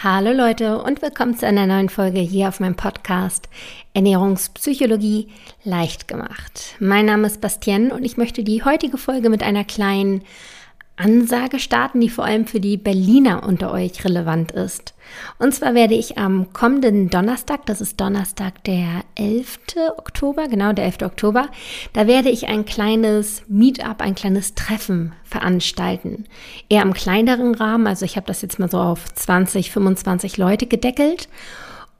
Hallo Leute und willkommen zu einer neuen Folge hier auf meinem Podcast Ernährungspsychologie leicht gemacht. Mein Name ist Bastien und ich möchte die heutige Folge mit einer kleinen Ansage starten, die vor allem für die Berliner unter euch relevant ist. Und zwar werde ich am kommenden Donnerstag, das ist Donnerstag der 11. Oktober, genau der 11. Oktober, da werde ich ein kleines Meetup, ein kleines Treffen veranstalten. Eher im kleineren Rahmen, also ich habe das jetzt mal so auf 20, 25 Leute gedeckelt.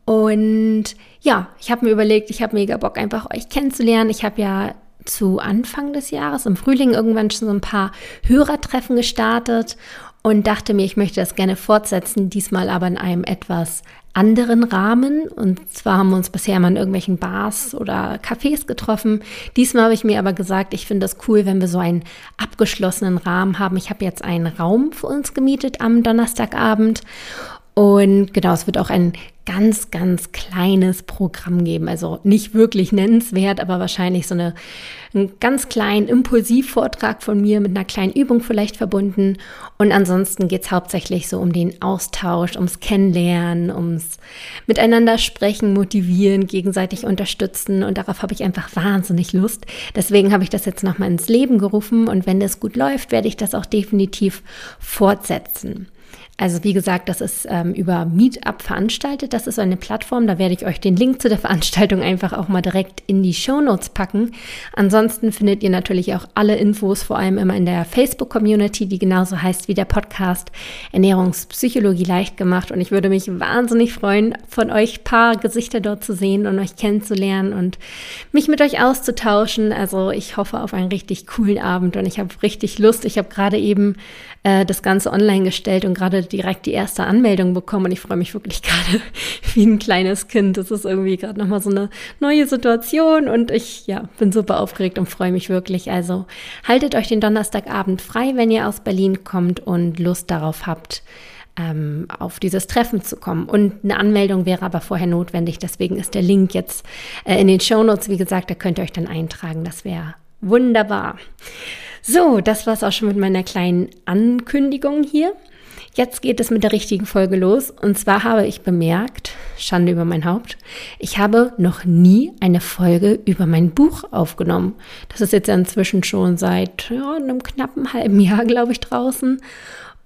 Und ja, ich habe mir überlegt, ich habe mega Bock, einfach euch kennenzulernen. Ich habe ja zu Anfang des Jahres, im Frühling irgendwann schon so ein paar Hörertreffen gestartet und dachte mir, ich möchte das gerne fortsetzen, diesmal aber in einem etwas anderen Rahmen. Und zwar haben wir uns bisher immer in irgendwelchen Bars oder Cafés getroffen. Diesmal habe ich mir aber gesagt, ich finde das cool, wenn wir so einen abgeschlossenen Rahmen haben. Ich habe jetzt einen Raum für uns gemietet am Donnerstagabend und genau, es wird auch ein ganz, ganz kleines Programm geben. Also nicht wirklich nennenswert, aber wahrscheinlich so eine, einen ganz kleinen Impulsivvortrag von mir mit einer kleinen Übung vielleicht verbunden. Und ansonsten geht es hauptsächlich so um den Austausch, ums Kennenlernen, ums Miteinander sprechen, motivieren, gegenseitig unterstützen. Und darauf habe ich einfach wahnsinnig Lust. Deswegen habe ich das jetzt nochmal ins Leben gerufen. Und wenn das gut läuft, werde ich das auch definitiv fortsetzen. Also wie gesagt, das ist ähm, über Meetup veranstaltet. Das ist eine Plattform. Da werde ich euch den Link zu der Veranstaltung einfach auch mal direkt in die Show Notes packen. Ansonsten findet ihr natürlich auch alle Infos, vor allem immer in der Facebook-Community, die genauso heißt wie der Podcast Ernährungspsychologie leicht gemacht. Und ich würde mich wahnsinnig freuen, von euch paar Gesichter dort zu sehen und euch kennenzulernen und mich mit euch auszutauschen. Also ich hoffe auf einen richtig coolen Abend und ich habe richtig Lust. Ich habe gerade eben äh, das Ganze online gestellt und gerade direkt die erste Anmeldung bekommen und ich freue mich wirklich gerade wie ein kleines Kind. Das ist irgendwie gerade nochmal so eine neue Situation und ich ja, bin super aufgeregt und freue mich wirklich. Also haltet euch den Donnerstagabend frei, wenn ihr aus Berlin kommt und Lust darauf habt, ähm, auf dieses Treffen zu kommen. Und eine Anmeldung wäre aber vorher notwendig. Deswegen ist der Link jetzt äh, in den Show Notes. Wie gesagt, da könnt ihr euch dann eintragen. Das wäre wunderbar. So, das war es auch schon mit meiner kleinen Ankündigung hier. Jetzt geht es mit der richtigen Folge los. Und zwar habe ich bemerkt, Schande über mein Haupt, ich habe noch nie eine Folge über mein Buch aufgenommen. Das ist jetzt inzwischen schon seit ja, einem knappen halben Jahr, glaube ich, draußen.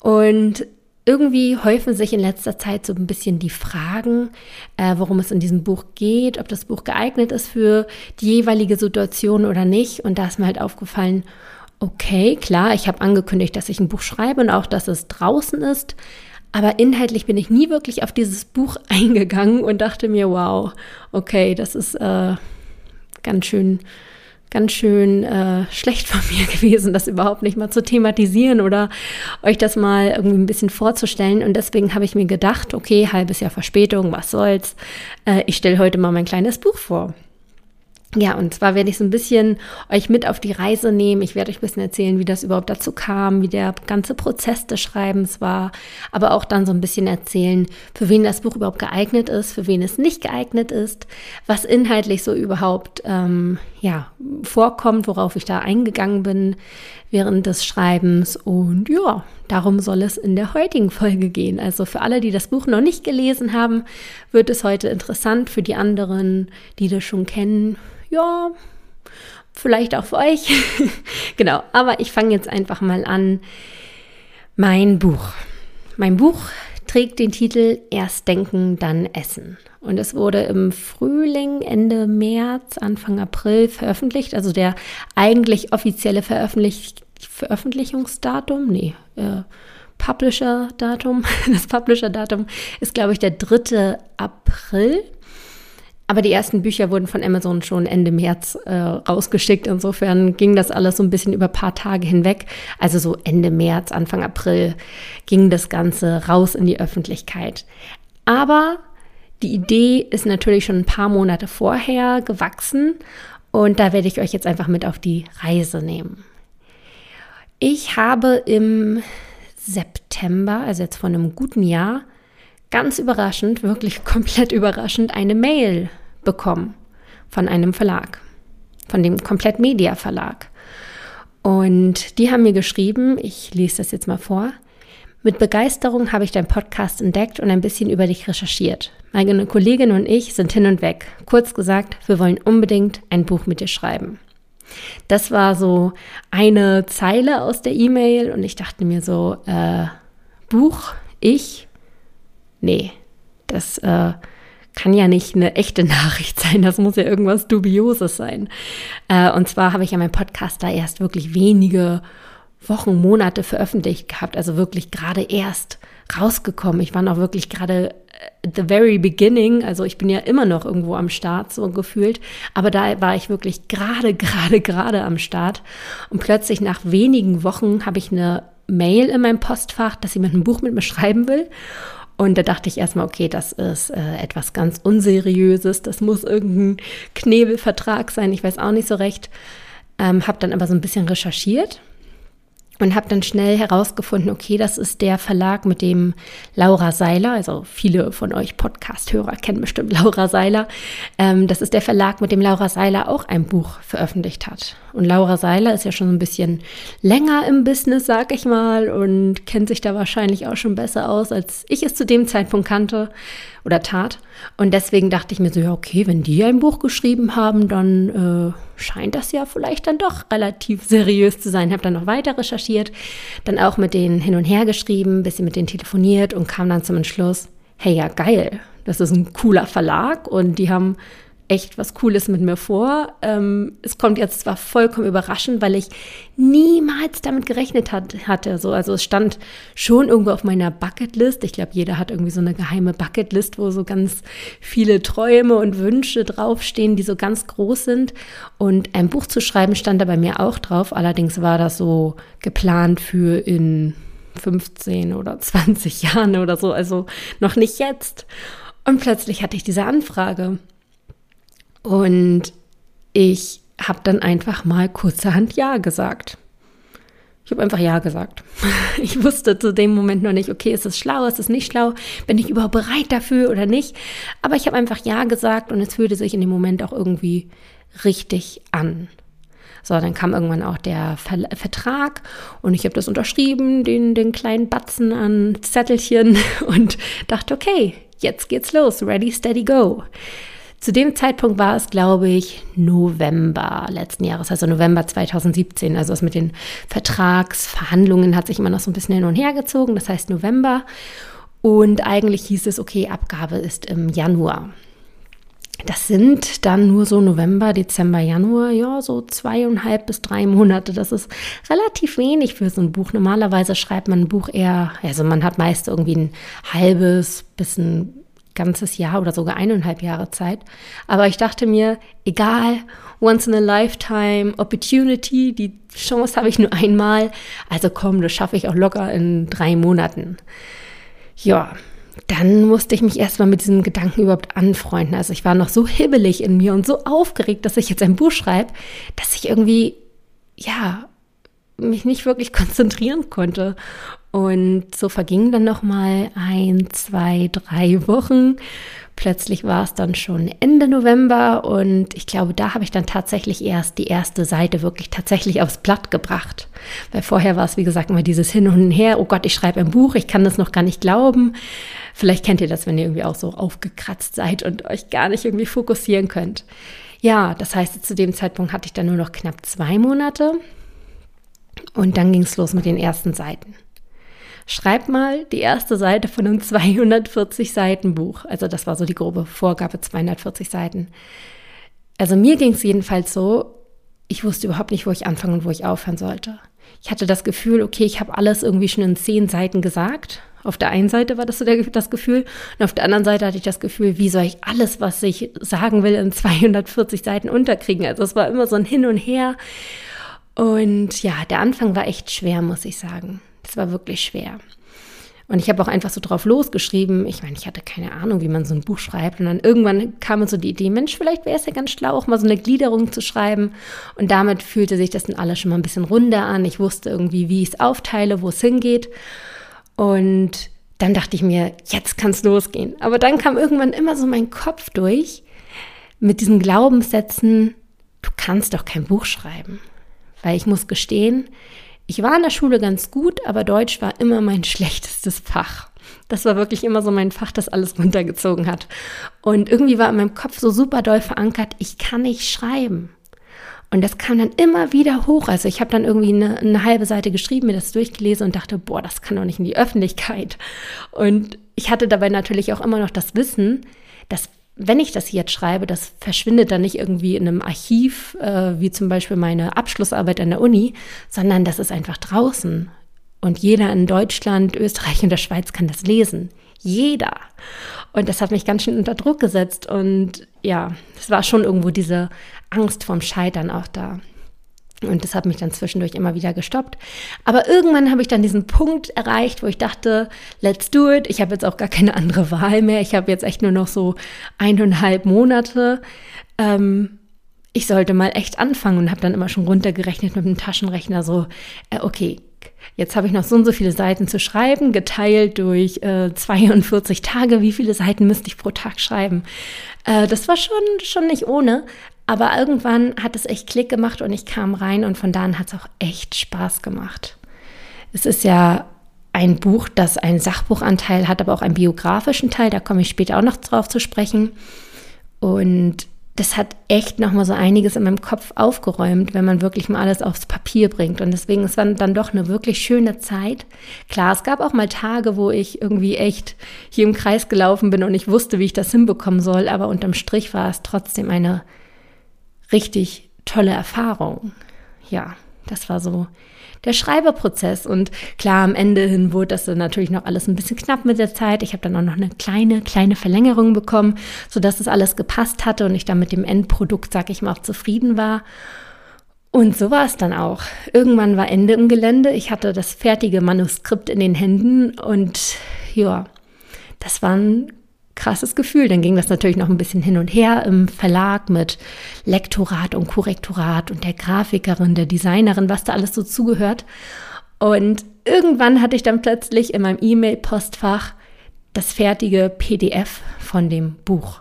Und irgendwie häufen sich in letzter Zeit so ein bisschen die Fragen, äh, worum es in diesem Buch geht, ob das Buch geeignet ist für die jeweilige Situation oder nicht. Und da ist mir halt aufgefallen, okay, klar, ich habe angekündigt, dass ich ein Buch schreibe und auch, dass es draußen ist. Aber inhaltlich bin ich nie wirklich auf dieses Buch eingegangen und dachte mir, wow, okay, das ist äh, ganz schön, ganz schön äh, schlecht von mir gewesen, das überhaupt nicht mal zu thematisieren oder euch das mal irgendwie ein bisschen vorzustellen. Und deswegen habe ich mir gedacht, okay, halbes Jahr Verspätung, was soll's. Äh, ich stelle heute mal mein kleines Buch vor. Ja, und zwar werde ich so ein bisschen euch mit auf die Reise nehmen. Ich werde euch ein bisschen erzählen, wie das überhaupt dazu kam, wie der ganze Prozess des Schreibens war, aber auch dann so ein bisschen erzählen, für wen das Buch überhaupt geeignet ist, für wen es nicht geeignet ist, was inhaltlich so überhaupt ähm, ja vorkommt, worauf ich da eingegangen bin während des Schreibens. Und ja, darum soll es in der heutigen Folge gehen. Also für alle, die das Buch noch nicht gelesen haben, wird es heute interessant. Für die anderen, die das schon kennen, ja, vielleicht auch für euch. genau, aber ich fange jetzt einfach mal an. Mein Buch. Mein Buch trägt den Titel Erst denken, dann essen. Und es wurde im Frühling, Ende März, Anfang April veröffentlicht. Also der eigentlich offizielle Veröffentlich Veröffentlichungsdatum, nee, äh, Publisher-Datum. Das Publisher-Datum ist, glaube ich, der 3. April. Aber die ersten Bücher wurden von Amazon schon Ende März äh, rausgeschickt. Insofern ging das alles so ein bisschen über ein paar Tage hinweg. Also so Ende März, Anfang April ging das Ganze raus in die Öffentlichkeit. Aber die Idee ist natürlich schon ein paar Monate vorher gewachsen und da werde ich euch jetzt einfach mit auf die Reise nehmen. Ich habe im September, also jetzt vor einem guten Jahr, ganz überraschend, wirklich komplett überraschend, eine Mail bekommen von einem Verlag, von dem Komplett Media Verlag. Und die haben mir geschrieben, ich lese das jetzt mal vor, Mit Begeisterung habe ich deinen Podcast entdeckt und ein bisschen über dich recherchiert. Meine Kollegin und ich sind hin und weg. Kurz gesagt, wir wollen unbedingt ein Buch mit dir schreiben. Das war so eine Zeile aus der E-Mail und ich dachte mir so, äh, Buch, ich, nee, das äh, kann ja nicht eine echte Nachricht sein, das muss ja irgendwas Dubioses sein. Äh, und zwar habe ich ja meinen Podcast da erst wirklich wenige Wochen, Monate veröffentlicht gehabt, also wirklich gerade erst rausgekommen. Ich war noch wirklich gerade äh, the very beginning, also ich bin ja immer noch irgendwo am Start, so gefühlt, aber da war ich wirklich gerade, gerade, gerade am Start. Und plötzlich nach wenigen Wochen habe ich eine Mail in meinem Postfach, dass jemand ein Buch mit mir schreiben will. Und da dachte ich erstmal, okay, das ist äh, etwas ganz Unseriöses, das muss irgendein Knebelvertrag sein, ich weiß auch nicht so recht. Ähm, habe dann aber so ein bisschen recherchiert und habe dann schnell herausgefunden, okay, das ist der Verlag, mit dem Laura Seiler, also viele von euch Podcast-Hörer kennen bestimmt Laura Seiler, ähm, das ist der Verlag, mit dem Laura Seiler auch ein Buch veröffentlicht hat. Und Laura Seiler ist ja schon ein bisschen länger im Business, sag ich mal, und kennt sich da wahrscheinlich auch schon besser aus, als ich es zu dem Zeitpunkt kannte oder tat. Und deswegen dachte ich mir so, ja, okay, wenn die ein Buch geschrieben haben, dann äh, scheint das ja vielleicht dann doch relativ seriös zu sein. Habe dann noch weiter recherchiert, dann auch mit denen hin und her geschrieben, bisschen mit denen telefoniert und kam dann zum Entschluss, hey, ja, geil, das ist ein cooler Verlag und die haben echt was Cooles mit mir vor. Ähm, es kommt jetzt zwar vollkommen überraschend, weil ich niemals damit gerechnet hat, hatte. So, also es stand schon irgendwo auf meiner Bucketlist. Ich glaube, jeder hat irgendwie so eine geheime Bucketlist, wo so ganz viele Träume und Wünsche draufstehen, die so ganz groß sind. Und ein Buch zu schreiben stand da bei mir auch drauf. Allerdings war das so geplant für in 15 oder 20 Jahren oder so, also noch nicht jetzt. Und plötzlich hatte ich diese Anfrage. Und ich habe dann einfach mal kurzerhand Ja gesagt. Ich habe einfach Ja gesagt. Ich wusste zu dem Moment noch nicht, okay, ist es schlau, ist es nicht schlau, bin ich überhaupt bereit dafür oder nicht. Aber ich habe einfach Ja gesagt und es fühlte sich in dem Moment auch irgendwie richtig an. So, dann kam irgendwann auch der Ver Vertrag und ich habe das unterschrieben, den, den kleinen Batzen an Zettelchen und dachte, okay, jetzt geht's los, ready, steady, go. Zu dem Zeitpunkt war es, glaube ich, November letzten Jahres, also November 2017. Also das mit den Vertragsverhandlungen hat sich immer noch so ein bisschen hin und her gezogen. Das heißt November. Und eigentlich hieß es, okay, Abgabe ist im Januar. Das sind dann nur so November, Dezember, Januar, ja, so zweieinhalb bis drei Monate. Das ist relativ wenig für so ein Buch. Normalerweise schreibt man ein Buch eher, also man hat meist irgendwie ein halbes bis ein ganzes Jahr oder sogar eineinhalb Jahre Zeit. Aber ich dachte mir, egal, once in a lifetime opportunity, die Chance habe ich nur einmal. Also komm, das schaffe ich auch locker in drei Monaten. Ja, dann musste ich mich erstmal mit diesem Gedanken überhaupt anfreunden. Also ich war noch so hibbelig in mir und so aufgeregt, dass ich jetzt ein Buch schreibe, dass ich irgendwie, ja, mich nicht wirklich konzentrieren konnte. Und so vergingen dann noch mal ein, zwei, drei Wochen. Plötzlich war es dann schon Ende November und ich glaube, da habe ich dann tatsächlich erst die erste Seite wirklich tatsächlich aufs Blatt gebracht. Weil vorher war es, wie gesagt, immer dieses Hin und Her. Oh Gott, ich schreibe ein Buch, ich kann das noch gar nicht glauben. Vielleicht kennt ihr das, wenn ihr irgendwie auch so aufgekratzt seid und euch gar nicht irgendwie fokussieren könnt. Ja, das heißt, zu dem Zeitpunkt hatte ich dann nur noch knapp zwei Monate und dann ging es los mit den ersten Seiten. Schreib mal die erste Seite von einem 240 Seiten Buch. Also das war so die grobe Vorgabe, 240 Seiten. Also mir ging es jedenfalls so, ich wusste überhaupt nicht, wo ich anfangen und wo ich aufhören sollte. Ich hatte das Gefühl, okay, ich habe alles irgendwie schon in zehn Seiten gesagt. Auf der einen Seite war das so der, das Gefühl und auf der anderen Seite hatte ich das Gefühl, wie soll ich alles, was ich sagen will, in 240 Seiten unterkriegen. Also es war immer so ein Hin und Her. Und ja, der Anfang war echt schwer, muss ich sagen. Das war wirklich schwer. Und ich habe auch einfach so drauf losgeschrieben. Ich meine, ich hatte keine Ahnung, wie man so ein Buch schreibt. Und dann irgendwann kam mir so die Idee, Mensch, vielleicht wäre es ja ganz schlau, auch mal so eine Gliederung zu schreiben. Und damit fühlte sich das dann alles schon mal ein bisschen runder an. Ich wusste irgendwie, wie ich es aufteile, wo es hingeht. Und dann dachte ich mir, jetzt kann es losgehen. Aber dann kam irgendwann immer so mein Kopf durch mit diesen Glaubenssätzen, du kannst doch kein Buch schreiben. Weil ich muss gestehen, Ich war in der Schule ganz gut, aber Deutsch war immer mein schlechtestes Fach. Das war wirklich immer so mein Fach, das alles runtergezogen hat. Und irgendwie war in meinem Kopf so super doll verankert, ich kann nicht schreiben. Und das kam dann immer wieder hoch. Also ich habe dann irgendwie eine, eine, halbe Seite geschrieben, mir das durchgelesen und dachte, boah, das kann doch nicht in die Öffentlichkeit. Und ich hatte dabei natürlich auch immer noch das Wissen, dass wenn ich das jetzt schreibe, das verschwindet dann nicht irgendwie in einem Archiv, äh, wie zum Beispiel meine Abschlussarbeit an der Uni, sondern das ist einfach draußen. Und jeder in Deutschland, Österreich und der Schweiz kann das lesen. Jeder. Und das hat mich ganz schön unter Druck gesetzt. Und ja, es war schon irgendwo diese Angst vorm Scheitern auch da. Und das hat mich dann zwischendurch immer wieder gestoppt. Aber irgendwann habe ich dann diesen Punkt erreicht, wo ich dachte, let's do it. Ich habe jetzt auch gar keine andere Wahl mehr. Ich habe jetzt echt nur noch so eineinhalb Monate. Ähm, ich sollte mal echt anfangen und habe dann immer schon runtergerechnet mit dem Taschenrechner so, äh, okay, Jetzt habe ich noch so und so viele Seiten zu schreiben, geteilt durch äh, 42 Tage. Wie viele Seiten müsste ich pro Tag schreiben? Äh, das war schon, schon nicht ohne. Aber irgendwann hat es echt Klick gemacht und ich kam rein und von da an hat es auch echt Spaß gemacht. Es ist ja ein Buch, das einen Sachbuchanteil hat, aber auch einen biografischen Teil. Da komme ich später auch noch drauf zu sprechen. Und das hat echt nochmal so einiges in meinem Kopf aufgeräumt, wenn man wirklich mal alles aufs Papier bringt. Und deswegen es dann doch eine wirklich schöne Zeit. Klar, es gab auch mal Tage, wo ich irgendwie echt hier im Kreis gelaufen bin und ich wusste, wie ich das hinbekommen soll. Aber unterm Strich war es trotzdem eine richtig tolle Erfahrung. Ja, das war so der Schreiberprozess. Und klar, am Ende hin wurde das dann natürlich noch alles ein bisschen knapp mit der Zeit. Ich habe dann auch noch eine kleine, kleine Verlängerung bekommen, sodass es alles gepasst hatte und ich dann mit dem Endprodukt, sag ich mal, auch zufrieden war. Und so war es dann auch. Irgendwann war Ende im Gelände. Ich hatte das fertige Manuskript in den Händen und ja, das war ein krasses Gefühl. Dann ging das natürlich noch ein bisschen hin und her im Verlag mit Lektorat und Korrektorat und der Grafikerin, der Designerin, was da alles so zugehört. Und irgendwann hatte ich dann plötzlich in meinem E-Mail-Postfach das fertige PDF von dem Buch.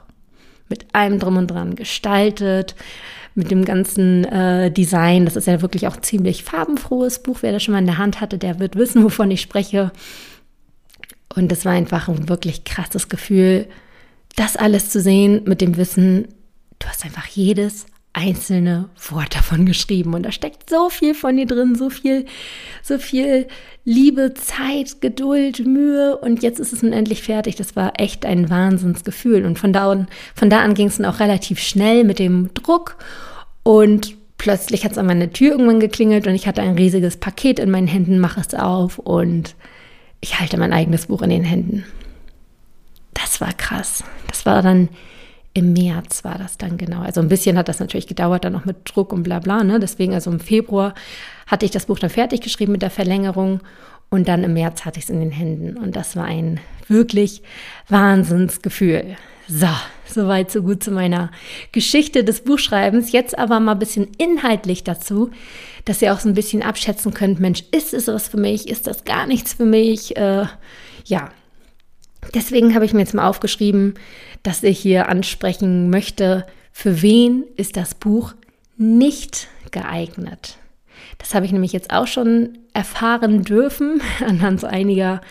Mit allem drum und dran gestaltet, mit dem ganzen äh, Design. Das ist ja wirklich auch ziemlich farbenfrohes Buch. Wer das schon mal in der Hand hatte, der wird wissen, wovon ich spreche. Und es war einfach ein wirklich krasses Gefühl, das alles zu sehen mit dem Wissen, du hast einfach jedes einzelne Wort davon geschrieben. Und da steckt so viel von dir drin, so viel, so viel Liebe, Zeit, Geduld, Mühe. Und jetzt ist es nun endlich fertig. Das war echt ein Wahnsinnsgefühl. Und von da an, von da an ging es dann auch relativ schnell mit dem Druck. Und plötzlich hat es an meine Tür irgendwann geklingelt und ich hatte ein riesiges Paket in meinen Händen, mache es auf. Und ich halte mein eigenes Buch in den Händen. Das war krass. Das war dann im März war das dann genau. Also ein bisschen hat das natürlich gedauert, dann noch mit Druck und bla bla. Ne? Deswegen, also im Februar hatte ich das Buch dann fertig geschrieben mit der Verlängerung und dann im März hatte ich es in den Händen. Und das war ein wirklich Wahnsinnsgefühl. So, soweit so gut zu meiner Geschichte des Buchschreibens. Jetzt aber mal ein bisschen inhaltlich dazu dass ihr auch so ein bisschen abschätzen könnt, Mensch, ist es was für mich, ist das gar nichts für mich? Äh, ja, deswegen habe ich mir jetzt mal aufgeschrieben, dass ich hier ansprechen möchte, für wen ist das Buch nicht geeignet? Das habe ich nämlich jetzt auch schon erfahren dürfen anhand so einiger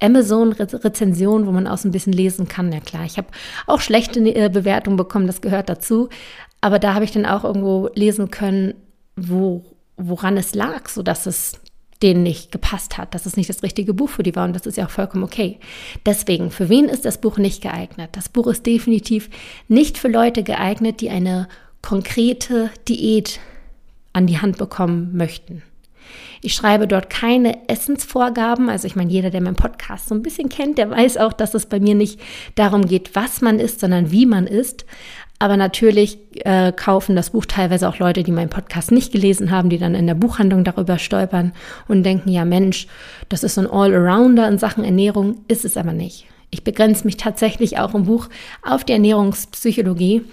Amazon-Rezensionen, wo man auch so ein bisschen lesen kann. Ja klar, ich habe auch schlechte äh, Bewertungen bekommen, das gehört dazu. Aber da habe ich dann auch irgendwo lesen können, wo woran es lag, so dass es denen nicht gepasst hat, dass es nicht das richtige Buch für die war und das ist ja auch vollkommen okay. Deswegen, für wen ist das Buch nicht geeignet? Das Buch ist definitiv nicht für Leute geeignet, die eine konkrete Diät an die Hand bekommen möchten. Ich schreibe dort keine Essensvorgaben. Also ich meine, jeder, der meinen Podcast so ein bisschen kennt, der weiß auch, dass es bei mir nicht darum geht, was man isst, sondern wie man isst. Aber natürlich äh, kaufen das Buch teilweise auch Leute, die meinen Podcast nicht gelesen haben, die dann in der Buchhandlung darüber stolpern und denken, ja Mensch, das ist so ein Allrounder in Sachen Ernährung, ist es aber nicht. Ich begrenze mich tatsächlich auch im Buch auf die Ernährungspsychologie.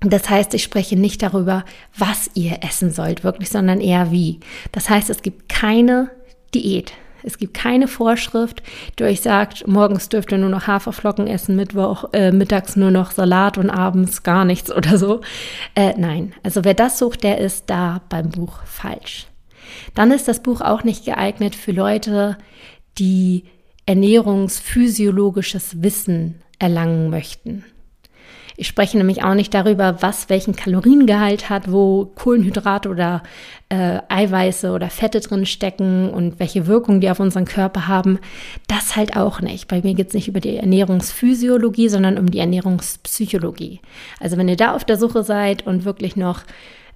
Das heißt, ich spreche nicht darüber, was ihr essen sollt, wirklich, sondern eher wie. Das heißt, es gibt keine Diät. Es gibt keine Vorschrift, die euch sagt, morgens dürft ihr nur noch Haferflocken essen, Mittwoch, äh, mittags nur noch Salat und abends gar nichts oder so. Äh, nein, also wer das sucht, der ist da beim Buch falsch. dann ist das Buch auch nicht geeignet für Leute, die ernährungsphysiologisches Wissen erlangen möchten. Ich spreche nämlich auch nicht darüber, was welchen Kaloriengehalt hat, wo Kohlenhydrate oder äh, Eiweiße oder Fette drin stecken und welche Wirkung die auf unseren Körper haben. Das halt auch nicht. Bei mir geht es nicht über die Ernährungsphysiologie, sondern um die Ernährungspsychologie. Also wenn ihr da auf der Suche seid und wirklich noch,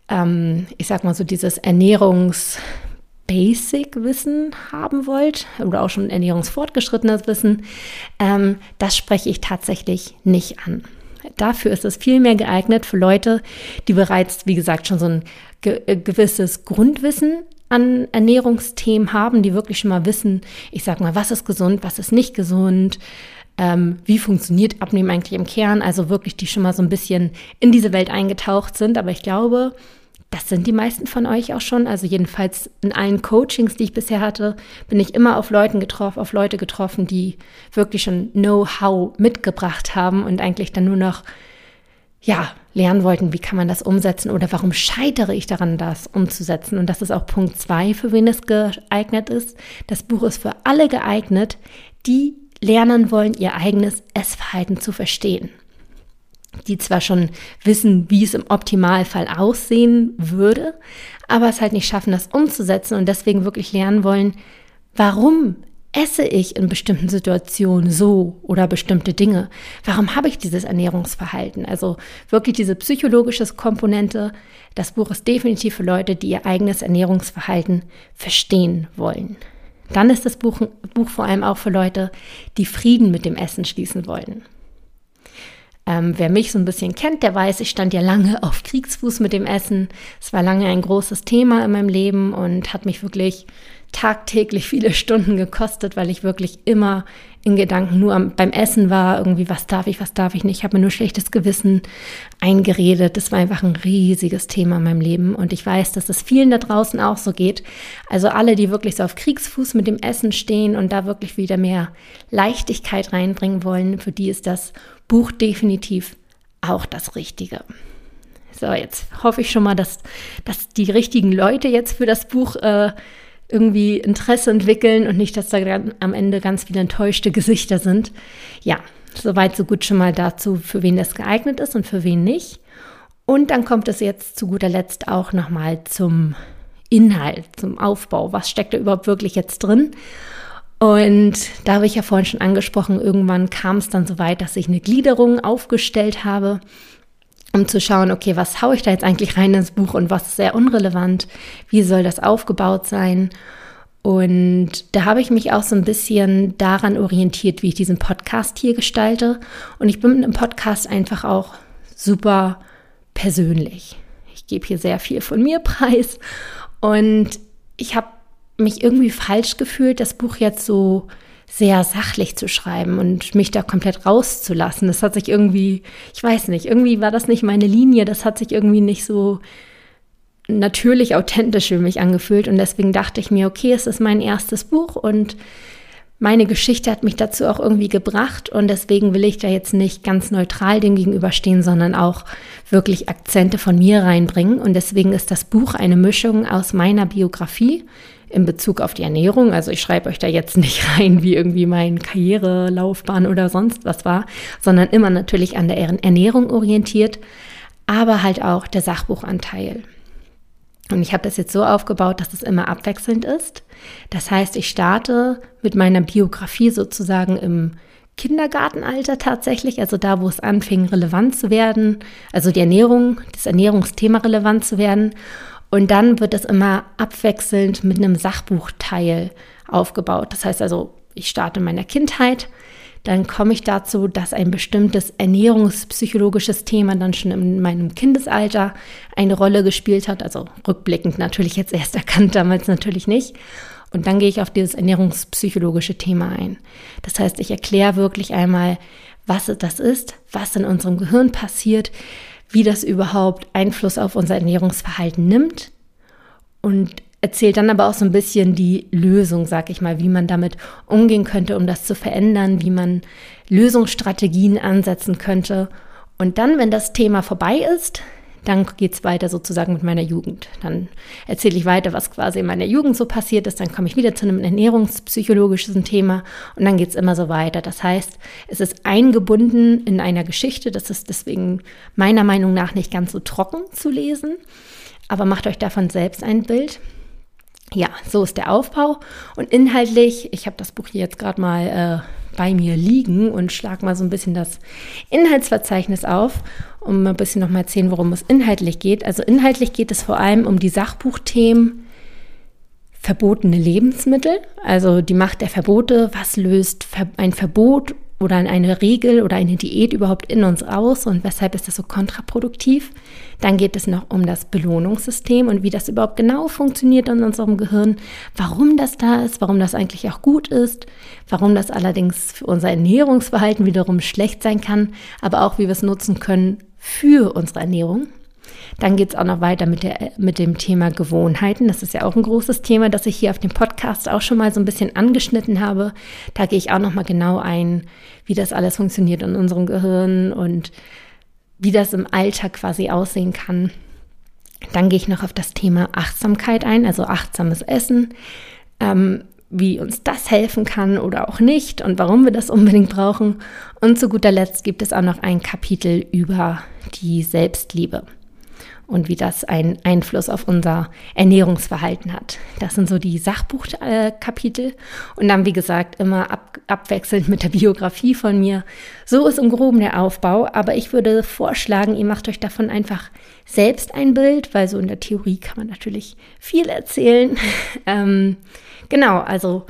ähm, ich sag mal so, dieses Ernährungs- Basic-Wissen haben wollt oder auch schon ernährungsfortgeschrittenes Wissen, ähm, das spreche ich tatsächlich nicht an. Dafür ist es viel mehr geeignet für Leute, die bereits, wie gesagt, schon so ein ge äh, gewisses Grundwissen an Ernährungsthemen haben, die wirklich schon mal wissen, ich sag mal, was ist gesund, was ist nicht gesund, ähm, wie funktioniert Abnehmen eigentlich im Kern, also wirklich, die schon mal so ein bisschen in diese Welt eingetaucht sind. Aber ich glaube, das sind die meisten von euch auch schon. Also jedenfalls in allen Coachings, die ich bisher hatte, bin ich immer auf Leuten getroffen, auf Leute getroffen, die wirklich schon Know-how mitgebracht haben und eigentlich dann nur noch ja, lernen wollten, wie kann man das umsetzen oder warum scheitere ich daran, das umzusetzen. Und das ist auch Punkt zwei, für wen es geeignet ist. Das Buch ist für alle geeignet, die lernen wollen, ihr eigenes Essverhalten zu verstehen die zwar schon wissen, wie es im Optimalfall aussehen würde, aber es halt nicht schaffen, das umzusetzen und deswegen wirklich lernen wollen, warum esse ich in bestimmten Situationen so oder bestimmte Dinge? Warum habe ich dieses Ernährungsverhalten? Also wirklich diese psychologische Komponente. Das Buch ist definitiv für Leute, die ihr eigenes Ernährungsverhalten verstehen wollen. Dann ist das Buch, Buch vor allem auch für Leute, die Frieden mit dem Essen schließen wollen. Ähm, wer mich so ein bisschen kennt, der weiß, ich stand ja lange auf Kriegsfuß mit dem Essen. Es war lange ein großes Thema in meinem Leben und hat mich wirklich tagtäglich viele Stunden gekostet, weil ich wirklich immer in Gedanken nur am, beim Essen war, irgendwie, was darf ich, was darf ich nicht. Ich habe mir nur schlechtes Gewissen eingeredet. Das war einfach ein riesiges Thema in meinem Leben. Und ich weiß, dass es vielen da draußen auch so geht. Also alle, die wirklich so auf Kriegsfuß mit dem Essen stehen und da wirklich wieder mehr Leichtigkeit reinbringen wollen, für die ist das Buch definitiv auch das Richtige. So, jetzt hoffe ich schon mal, dass, dass die richtigen Leute jetzt für das Buch äh, irgendwie Interesse entwickeln und nicht, dass da am Ende ganz viele enttäuschte Gesichter sind. Ja, soweit so gut schon mal dazu, für wen das geeignet ist und für wen nicht. Und dann kommt es jetzt zu guter Letzt auch nochmal zum Inhalt, zum Aufbau. Was steckt da überhaupt wirklich jetzt drin? Und da habe ich ja vorhin schon angesprochen, irgendwann kam es dann so weit, dass ich eine Gliederung aufgestellt habe, um zu schauen, okay, was haue ich da jetzt eigentlich rein ins Buch und was ist sehr unrelevant, wie soll das aufgebaut sein. Und da habe ich mich auch so ein bisschen daran orientiert, wie ich diesen Podcast hier gestalte. Und ich bin im Podcast einfach auch super persönlich. Ich gebe hier sehr viel von mir preis. Und ich habe mich irgendwie falsch gefühlt, das Buch jetzt so sehr sachlich zu schreiben und mich da komplett rauszulassen. Das hat sich irgendwie, ich weiß nicht, irgendwie war das nicht meine Linie, das hat sich irgendwie nicht so natürlich authentisch für mich angefühlt. Und deswegen dachte ich mir, okay, es ist mein erstes Buch und meine Geschichte hat mich dazu auch irgendwie gebracht. Und deswegen will ich da jetzt nicht ganz neutral dem gegenüberstehen, sondern auch wirklich Akzente von mir reinbringen. Und deswegen ist das Buch eine Mischung aus meiner Biografie in Bezug auf die Ernährung. Also ich schreibe euch da jetzt nicht rein, wie irgendwie mein Karrierelaufbahn oder sonst was war, sondern immer natürlich an der Ernährung orientiert, aber halt auch der Sachbuchanteil. Und ich habe das jetzt so aufgebaut, dass es immer abwechselnd ist. Das heißt, ich starte mit meiner Biografie sozusagen im Kindergartenalter tatsächlich, also da, wo es anfing, relevant zu werden, also die Ernährung, das Ernährungsthema relevant zu werden. Und dann wird es immer abwechselnd mit einem Sachbuchteil aufgebaut. Das heißt also, ich starte in meiner Kindheit, dann komme ich dazu, dass ein bestimmtes ernährungspsychologisches Thema dann schon in meinem Kindesalter eine Rolle gespielt hat. Also rückblickend natürlich jetzt erst erkannt, damals natürlich nicht. Und dann gehe ich auf dieses ernährungspsychologische Thema ein. Das heißt, ich erkläre wirklich einmal, was das ist, was in unserem Gehirn passiert, wie das überhaupt Einfluss auf unser Ernährungsverhalten nimmt und erzählt dann aber auch so ein bisschen die Lösung, sag ich mal, wie man damit umgehen könnte, um das zu verändern, wie man Lösungsstrategien ansetzen könnte. Und dann, wenn das Thema vorbei ist, dann geht es weiter sozusagen mit meiner Jugend. Dann erzähle ich weiter, was quasi in meiner Jugend so passiert ist. Dann komme ich wieder zu einem ernährungspsychologischen Thema und dann geht es immer so weiter. Das heißt, es ist eingebunden in einer Geschichte. Das ist deswegen meiner Meinung nach nicht ganz so trocken zu lesen. Aber macht euch davon selbst ein Bild. Ja, so ist der Aufbau. Und inhaltlich, ich habe das Buch hier jetzt gerade mal äh, bei mir liegen und schlage mal so ein bisschen das Inhaltsverzeichnis auf, um ein bisschen nochmal erzählen, worum es inhaltlich geht. Also inhaltlich geht es vor allem um die Sachbuchthemen verbotene Lebensmittel, also die Macht der Verbote, was löst ein Verbot oder eine Regel oder eine Diät überhaupt in uns aus und weshalb ist das so kontraproduktiv. Dann geht es noch um das Belohnungssystem und wie das überhaupt genau funktioniert in unserem Gehirn, warum das da ist, warum das eigentlich auch gut ist, warum das allerdings für unser Ernährungsverhalten wiederum schlecht sein kann, aber auch wie wir es nutzen können für unsere Ernährung. Dann geht es auch noch weiter mit, der, mit dem Thema Gewohnheiten. Das ist ja auch ein großes Thema, das ich hier auf dem Podcast auch schon mal so ein bisschen angeschnitten habe. Da gehe ich auch noch mal genau ein, wie das alles funktioniert in unserem Gehirn und wie das im Alltag quasi aussehen kann. Dann gehe ich noch auf das Thema Achtsamkeit ein, also achtsames Essen. Ähm, wie uns das helfen kann oder auch nicht und warum wir das unbedingt brauchen. Und zu guter Letzt gibt es auch noch ein Kapitel über die Selbstliebe und wie das einen Einfluss auf unser Ernährungsverhalten hat. Das sind so die Sachbuchkapitel und dann, wie gesagt, immer ab, abwechselnd mit der Biografie von mir. So ist im Groben der Aufbau, aber ich würde vorschlagen, ihr macht euch davon einfach selbst ein Bild, weil so in der Theorie kann man natürlich viel erzählen. ähm, genau, also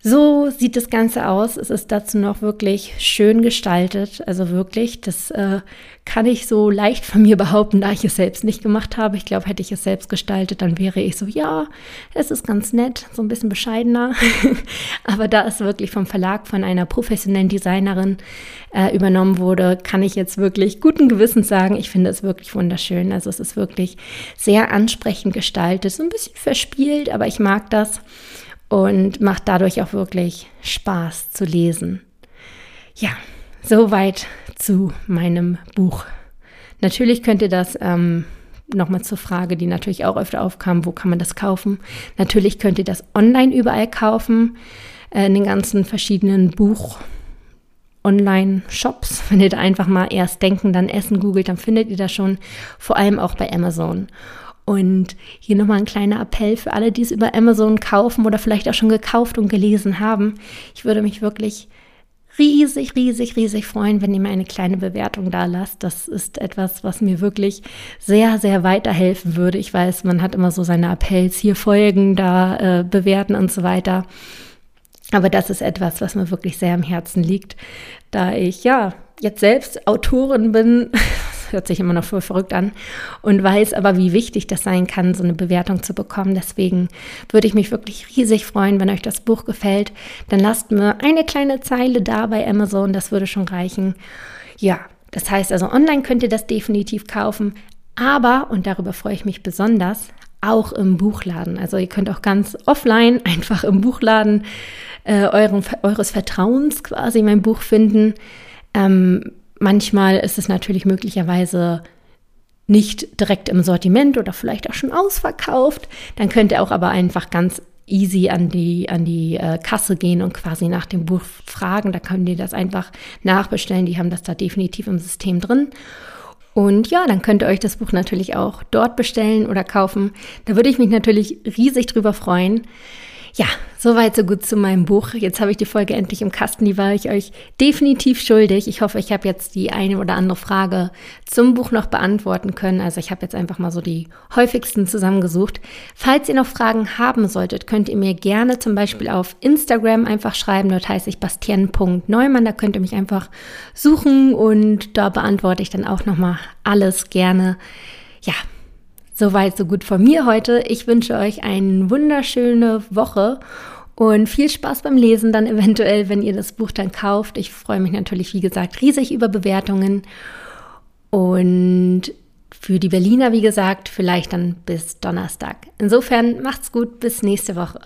so sieht das Ganze aus. Es ist dazu noch wirklich schön gestaltet. Also wirklich, das äh, kann ich so leicht von mir behaupten, da ich es selbst nicht gemacht habe. Ich glaube, hätte ich es selbst gestaltet, dann wäre ich so, ja, es ist ganz nett, so ein bisschen bescheidener. Aber da es wirklich vom Verlag von einer professionellen Designerin äh, übernommen wurde, kann ich jetzt wirklich guten Gewissens sagen, ich finde es wirklich wunderschön. Also es ist wirklich sehr ansprechend gestaltet, so ein bisschen verspielt, aber ich mag das und macht dadurch auch wirklich Spaß zu lesen. Ja, soweit zu meinem Buch. Natürlich könnt ihr das ähm, nochmal zur Frage, die natürlich auch öfter aufkam, wo kann man das kaufen? Natürlich könnt ihr das online überall kaufen, äh, in den ganzen verschiedenen Buch- Online-Shops. Wenn ihr da einfach mal erst denken, dann Essen googelt, dann findet ihr das schon, vor allem auch bei Amazon. Und hier nochmal ein kleiner Appell für alle, die es über Amazon kaufen oder vielleicht auch schon gekauft und gelesen haben. Ich würde mich wirklich riesig, riesig, riesig freuen, wenn ihr mir eine kleine Bewertung da lasst. Das ist etwas, was mir wirklich sehr, sehr weiterhelfen würde. Ich weiß, man hat immer so seine Appells, hier folgen, da äh, bewerten und so weiter. Aber das ist etwas, was mir wirklich sehr am Herzen liegt, da ich ja jetzt selbst Autorin bin, hört sich immer noch voll verrückt an und weiß aber, wie wichtig das sein kann, so eine Bewertung zu bekommen. Deswegen würde ich mich wirklich riesig freuen, wenn euch das Buch gefällt. Dann lasst mir eine kleine Zeile da bei Amazon, das würde schon reichen. Ja, das heißt also, online könnt ihr das definitiv kaufen, aber, und darüber freue ich mich besonders, auch im Buchladen. Also ihr könnt auch ganz offline einfach im Buchladen äh, euren, eures Vertrauens quasi mein Buch finden. Ähm, manchmal ist es natürlich möglicherweise nicht direkt im Sortiment oder vielleicht auch schon ausverkauft. Dann könnt ihr auch aber einfach ganz easy an die, an die äh, Kasse gehen und quasi nach dem Buch fragen. Da könnt ihr das einfach nachbestellen. Die haben das da definitiv im System drin. Und ja, dann könnt ihr euch das Buch natürlich auch dort bestellen oder kaufen. Da würde ich mich natürlich riesig drüber freuen. Ja, soweit so gut zu meinem Buch. Jetzt habe ich die Folge endlich im Kasten, die war ich euch definitiv schuldig. Ich hoffe, ich habe jetzt die eine oder andere Frage zum Buch noch beantworten können. Also ich habe jetzt einfach mal so die häufigsten zusammengesucht. Falls ihr noch Fragen haben solltet, könnt ihr mir gerne zum Beispiel auf Instagram einfach schreiben. Dort heiße ich bastien.neumann. Da könnt ihr mich einfach suchen und da beantworte ich dann auch nochmal alles gerne. Ja, Soweit, so gut von mir heute. Ich wünsche euch eine wunderschöne Woche und viel Spaß beim Lesen dann eventuell, wenn ihr das Buch dann kauft. Ich freue mich natürlich, wie gesagt, riesig über Bewertungen. Und für die Berliner, wie gesagt, vielleicht dann bis Donnerstag. Insofern macht's gut, bis nächste Woche.